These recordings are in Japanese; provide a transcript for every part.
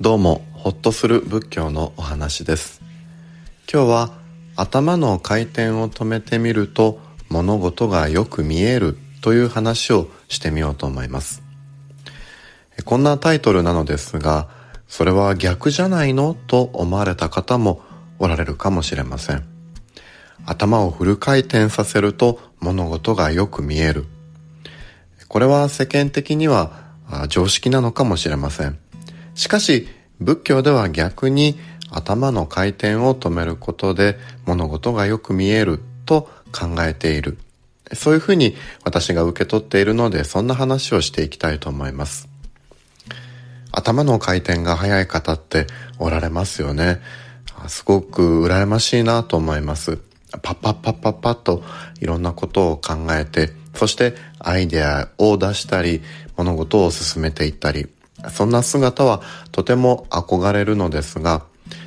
どうも、ほっとする仏教のお話です。今日は頭の回転を止めてみると物事がよく見えるという話をしてみようと思います。こんなタイトルなのですが、それは逆じゃないのと思われた方もおられるかもしれません。頭をフル回転させると物事がよく見える。これは世間的には常識なのかもしれません。しかし、仏教では逆に頭の回転を止めることで物事がよく見えると考えている。そういうふうに私が受け取っているので、そんな話をしていきたいと思います。頭の回転が速い方っておられますよね。すごく羨ましいなと思います。パッパッパッパッパッといろんなことを考えて、そしてアイデアを出したり、物事を進めていったり、そんな姿はとても憧れるのですが、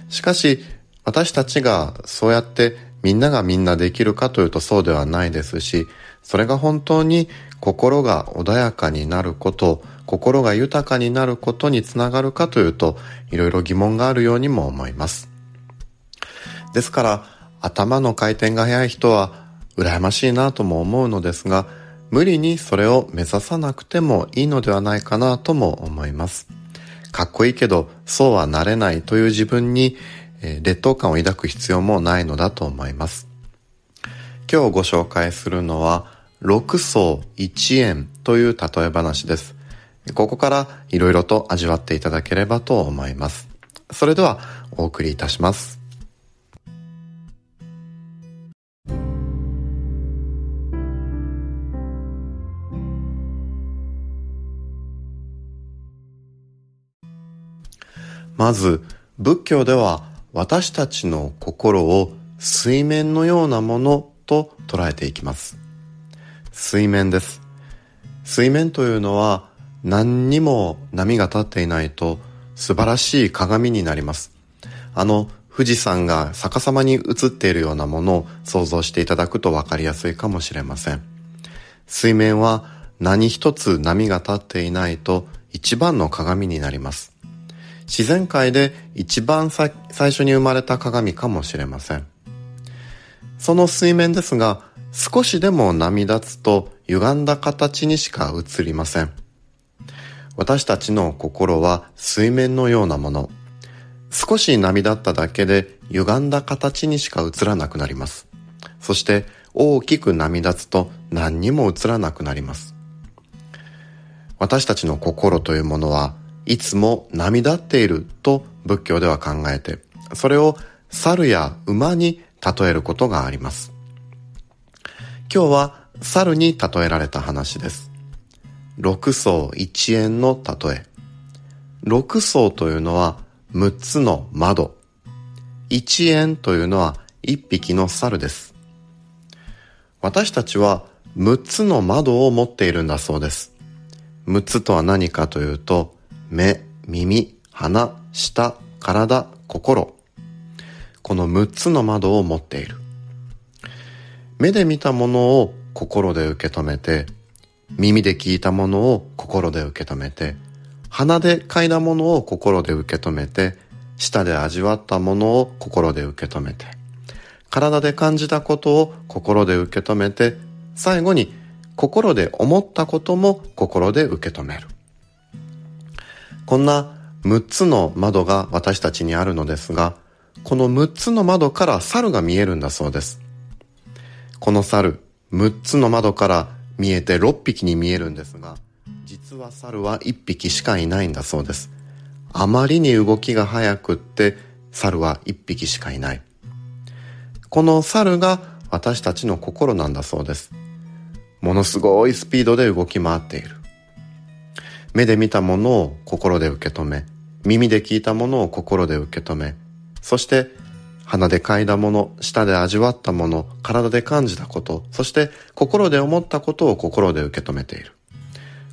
しかし私たちがそうやってみんながみんなできるかというとそうではないですし、それが本当に心が穏やかになること、心が豊かになることにつながるかというと、いろいろ疑問があるようにも思います。ですから、頭の回転が速い人は羨ましいなとも思うのですが、無理にそれを目指さなくてもいいのではないかなとも思います。かっこいいけどそうはなれないという自分に、劣等感を抱く必要もないのだと思います。今日ご紹介するのは6層1円という例え話です。ここからいろいろと味わっていただければと思います。それではお送りいたします。まず、仏教では私たちの心を水面のようなものと捉えていきます。水面です。水面というのは何にも波が立っていないと素晴らしい鏡になります。あの富士山が逆さまに映っているようなものを想像していただくと分かりやすいかもしれません。水面は何一つ波が立っていないと一番の鏡になります。自然界で一番最初に生まれた鏡かもしれません。その水面ですが、少しでも波立つと歪んだ形にしか映りません。私たちの心は水面のようなもの。少し波立っただけで歪んだ形にしか映らなくなります。そして大きく波立つと何にも映らなくなります。私たちの心というものはいつも波立っていると仏教では考えて、それを猿や馬に例えることがあります。今日は猿に例えられた話です。六層一円の例え。六層というのは六つの窓。一円というのは一匹の猿です。私たちは六つの窓を持っているんだそうです。六つとは何かというと、目、耳、鼻、舌、体、心。この6つの窓を持っている。目で見たものを心で受け止めて、耳で聞いたものを心で受け止めて、鼻で嗅いだものを心で受け止めて、舌で味わったものを心で受け止めて、体で感じたことを心で受け止めて、最後に心で思ったことも心で受け止める。こんな6つの窓が私たちにあるのですが、この6つの窓から猿が見えるんだそうです。この猿、6つの窓から見えて6匹に見えるんですが、実は猿は1匹しかいないんだそうです。あまりに動きが速くって猿は1匹しかいない。この猿が私たちの心なんだそうです。ものすごいスピードで動き回っている。目で見たものを心で受け止め、耳で聞いたものを心で受け止め、そして鼻で嗅いだもの、舌で味わったもの、体で感じたこと、そして心で思ったことを心で受け止めている。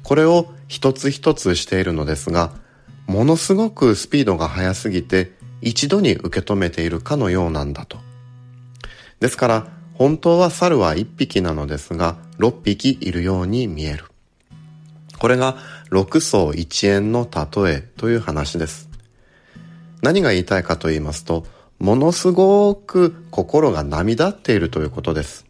これを一つ一つしているのですが、ものすごくスピードが速すぎて一度に受け止めているかのようなんだと。ですから本当は猿は一匹なのですが六匹いるように見える。これが6層1円の例えという話です。何が言いたいかと言いますと、ものすごく心が波立っているということです。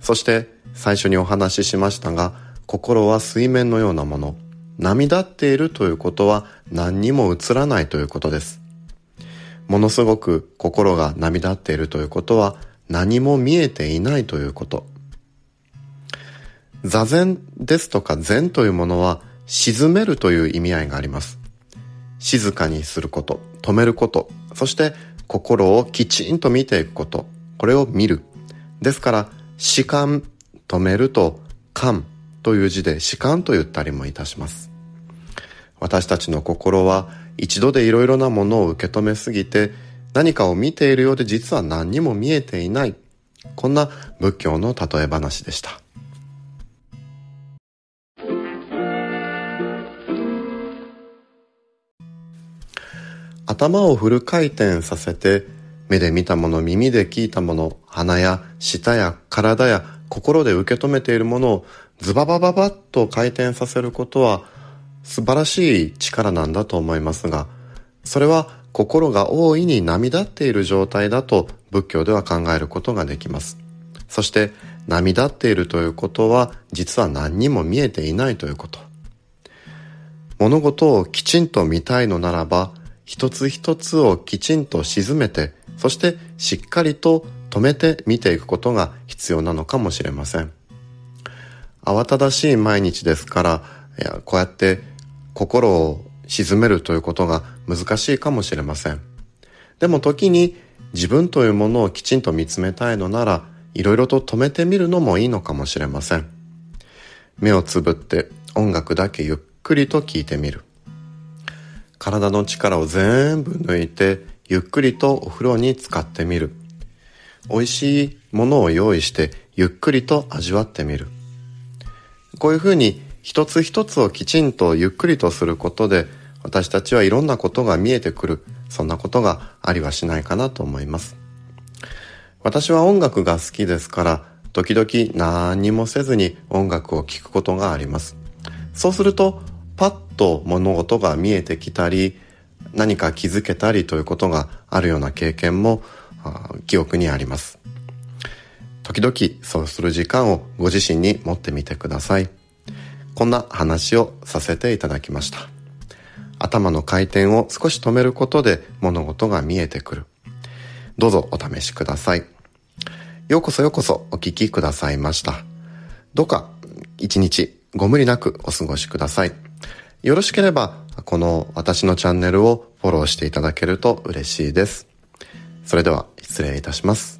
そして最初にお話ししましたが、心は水面のようなもの。波立っているということは何にも映らないということです。ものすごく心が波立っているということは何も見えていないということ。座禅ですとか禅というものは沈めるという意味合いがあります。静かにすること、止めること、そして心をきちんと見ていくこと、これを見る。ですから、視観、止めると、観という字で視観と言ったりもいたします。私たちの心は一度でいろいろなものを受け止めすぎて何かを見ているようで実は何にも見えていない。こんな仏教の例え話でした。頭をフル回転させて目で見たもの耳で聞いたもの鼻や舌や体や心で受け止めているものをズババババッと回転させることは素晴らしい力なんだと思いますがそれは心が大いに波立っている状態だと仏教では考えることができます。そして波立っているということは実は何にも見えていないということ。物事をきちんと見たいのならば一つ一つをきちんと沈めて、そしてしっかりと止めて見ていくことが必要なのかもしれません。慌ただしい毎日ですから、いやこうやって心を沈めるということが難しいかもしれません。でも時に自分というものをきちんと見つめたいのなら、いろいろと止めてみるのもいいのかもしれません。目をつぶって音楽だけゆっくりと聴いてみる。体の力を全部抜いてゆっくりとお風呂に浸かってみる。美味しいものを用意してゆっくりと味わってみる。こういうふうに一つ一つをきちんとゆっくりとすることで私たちはいろんなことが見えてくる。そんなことがありはしないかなと思います。私は音楽が好きですから時々何にもせずに音楽を聴くことがあります。そうするとパッと物事が見えてきたり何か気づけたりということがあるような経験も記憶にあります。時々そうする時間をご自身に持ってみてください。こんな話をさせていただきました。頭の回転を少し止めることで物事が見えてくる。どうぞお試しください。ようこそようこそお聞きくださいました。どうか一日ご無理なくお過ごしください。よろしければ、この私のチャンネルをフォローしていただけると嬉しいです。それでは失礼いたします。